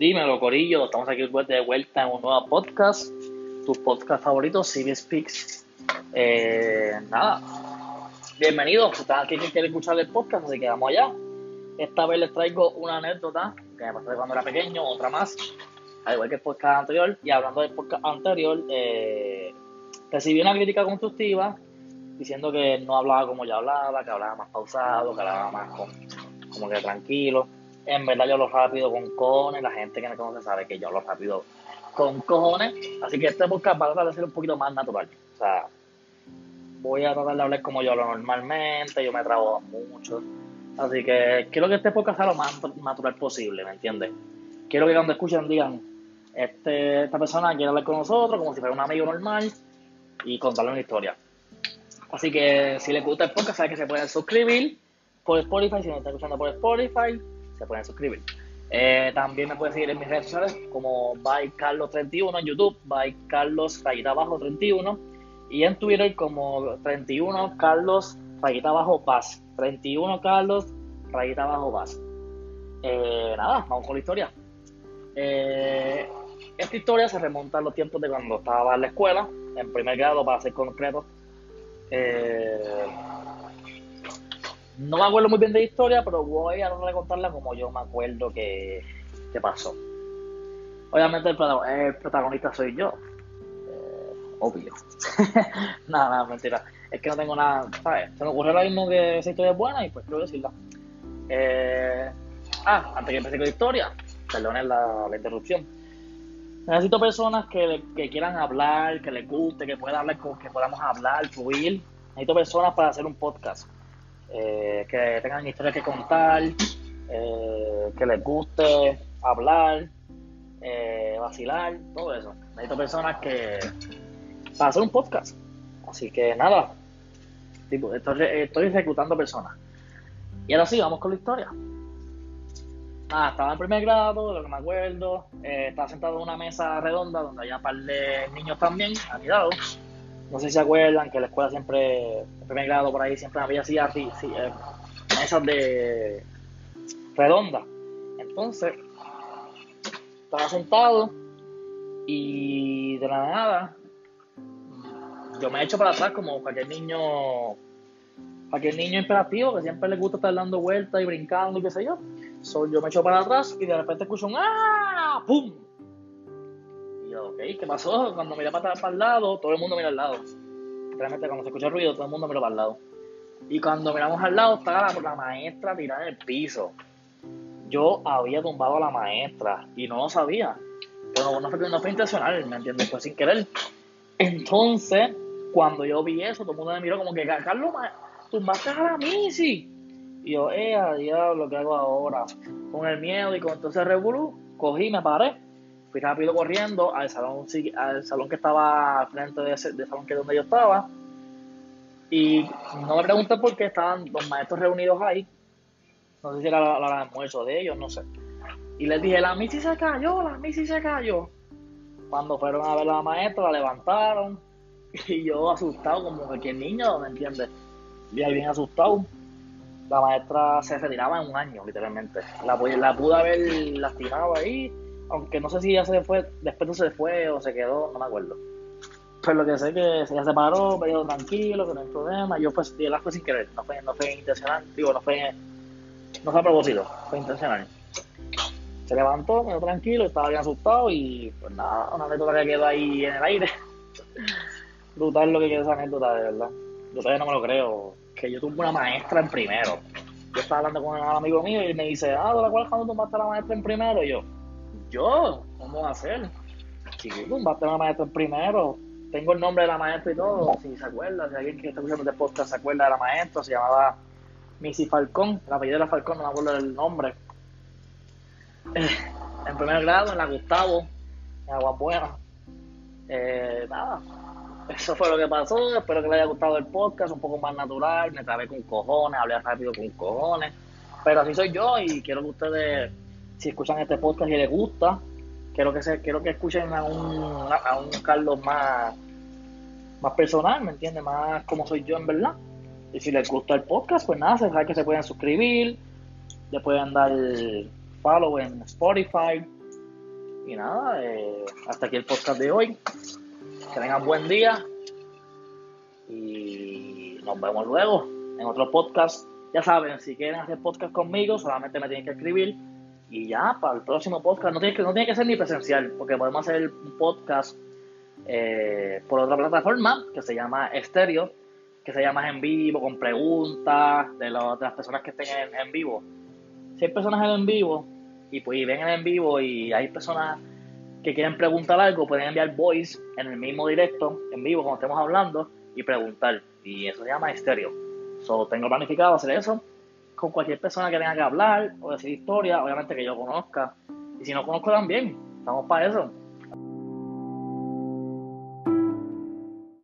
Dímelo, Corillo. Estamos aquí de vuelta en un nuevo podcast. Tu podcast favorito, CB Speaks. Eh, nada. Bienvenidos. Están aquí que quieren escuchar el podcast, así que vamos allá. Esta vez les traigo una anécdota que me pasó cuando era pequeño, otra más. Al igual que el podcast anterior. Y hablando del podcast anterior, eh, recibí una crítica constructiva diciendo que no hablaba como yo hablaba, que hablaba más pausado, que hablaba más como que tranquilo en verdad yo hablo rápido con cojones, la gente que me conoce sabe que yo hablo rápido con cojones, así que este podcast va a tratar de ser un poquito más natural, o sea, voy a tratar de hablar como yo hablo normalmente, yo me trabajo mucho, así que quiero que este podcast sea lo más natural posible, ¿me entiendes? Quiero que cuando escuchen digan, este, esta persona quiere hablar con nosotros como si fuera un amigo normal y contarle una historia. Así que si les gusta el podcast, saben que se pueden suscribir por Spotify, si no están escuchando por Spotify, se pueden suscribir. Eh, también me pueden seguir en mis redes sociales como by Carlos31 en YouTube, by Carlos rayita abajo 31 y en Twitter como 31 Carlos rayita abajo paz. 31 Carlos rayita abajo paz. Eh, nada, vamos con la historia. Eh, esta historia se remonta a los tiempos de cuando estaba en la escuela, en primer grado para ser concreto. No me acuerdo muy bien de la historia, pero voy a contarla como yo me acuerdo que, pasó. Obviamente el, protagonista soy yo. Eh, obvio. nada, nada, mentira. Es que no tengo nada, ¿sabes? Se me ocurrió lo mismo que esa historia es buena y pues quiero decirla. Eh, ah, antes que empecé con la historia, perdonen la, la interrupción. Necesito personas que, que, quieran hablar, que les guste, que puedan hablar, que podamos hablar, fluir. Necesito personas para hacer un podcast. Eh, que tengan historias que contar, eh, que les guste hablar, eh, vacilar, todo eso. Necesito personas que para hacer un podcast. Así que nada, tipo, estoy, estoy ejecutando personas. Y ahora sí, vamos con la historia. Ah, estaba en primer grado, de lo que me acuerdo. estaba sentado en una mesa redonda donde había un par de niños también a mi lado no sé si se acuerdan que la escuela siempre, en primer grado por ahí, siempre había así, así, eh, mesas de redonda. Entonces, estaba sentado y de la nada, yo me echo para atrás como cualquier niño, cualquier niño imperativo que siempre le gusta estar dando vueltas y brincando y qué sé yo. yo me echo para atrás y de repente escucho un ¡ah! ¡pum! ¿Qué pasó? Cuando miré para, para el lado, todo el mundo mira al lado. Realmente cuando se escucha ruido, todo el mundo mira para el lado. Y cuando miramos al lado, estaba la, la maestra tirada en el piso. Yo había tumbado a la maestra y no lo sabía. Pero no fue, no fue intencional, ¿me entiendes? Fue sin querer. Entonces, cuando yo vi eso, todo el mundo me miró como que, Carlos, tumbaste a la Missy. Y yo, eh, diablo, ¿qué hago ahora? Con el miedo y con todo ese revolú, cogí, me paré fui rápido corriendo al salón, al salón que estaba al frente de ese salón que donde yo estaba. Y no me pregunté por qué estaban los maestros reunidos ahí. No sé si era la, hora de almuerzo de ellos, no sé. Y les dije, la Missy se cayó, la Missy se cayó. Cuando fueron a ver a la maestra, la levantaron. Y yo asustado, como cualquier niño, ¿me entiendes? Y ahí bien asustado. La maestra se retiraba en un año, literalmente. La, la pude haber lastimado ahí aunque no sé si ya se fue, después no se fue o se quedó, no me acuerdo. Pero lo que sé es que se paró, me dijo tranquilo, que no hay problema. Yo pues di las fue sin querer, no fue, no fue intencional, digo, no fue, no fue a propósito, fue intencional. Se levantó, me dijo tranquilo, estaba bien asustado y pues nada, una anécdota que quedó ahí en el aire. Brutal lo que quedó esa anécdota, de verdad. Yo todavía no me lo creo. Que yo tuve una maestra en primero. Yo estaba hablando con un amigo mío y me dice, ah, ¿de la cual cuando tomaste a la maestra en primero? Y yo, yo, ¿cómo va a ser? Chiquito, va a tener una maestra primero. Tengo el nombre de la maestra y todo, si se acuerda, si alguien que está escuchando este podcast se acuerda de la maestra, se llamaba Missy Falcón, la apellido era Falcón, no me acuerdo del nombre. Eh, en primer grado, en la Gustavo, en Agua Eh, nada, eso fue lo que pasó. Espero que les haya gustado el podcast, un poco más natural. Me trabé con cojones, hablé rápido con cojones. Pero así soy yo y quiero que ustedes si escuchan este podcast y les gusta, quiero que se, quiero que escuchen a un, a un Carlos más, más personal, ¿me entiendes? Más como soy yo en verdad. Y si les gusta el podcast, pues nada, saben que se pueden suscribir, le pueden dar follow en Spotify, Y nada, eh, hasta aquí el podcast de hoy. Que tengan buen día. Y nos vemos luego en otro podcast. Ya saben, si quieren hacer podcast conmigo, solamente me tienen que escribir. Y ya, para el próximo podcast, no tiene que, no tiene que ser ni presencial, porque podemos hacer un podcast eh, por otra plataforma que se llama Estéreo, que se llama en vivo, con preguntas de, las personas que estén en, vivo. Si hay personas en vivo y, pues, y ven en vivo y hay personas que quieren preguntar algo, pueden enviar voice en el mismo directo, en vivo, como estemos hablando, y preguntar. Y eso se llama estéreo. So, tengo planificado hacer eso con cualquier persona que tenga que hablar o decir historia, obviamente que yo conozca. Y si no conozco también, estamos para eso.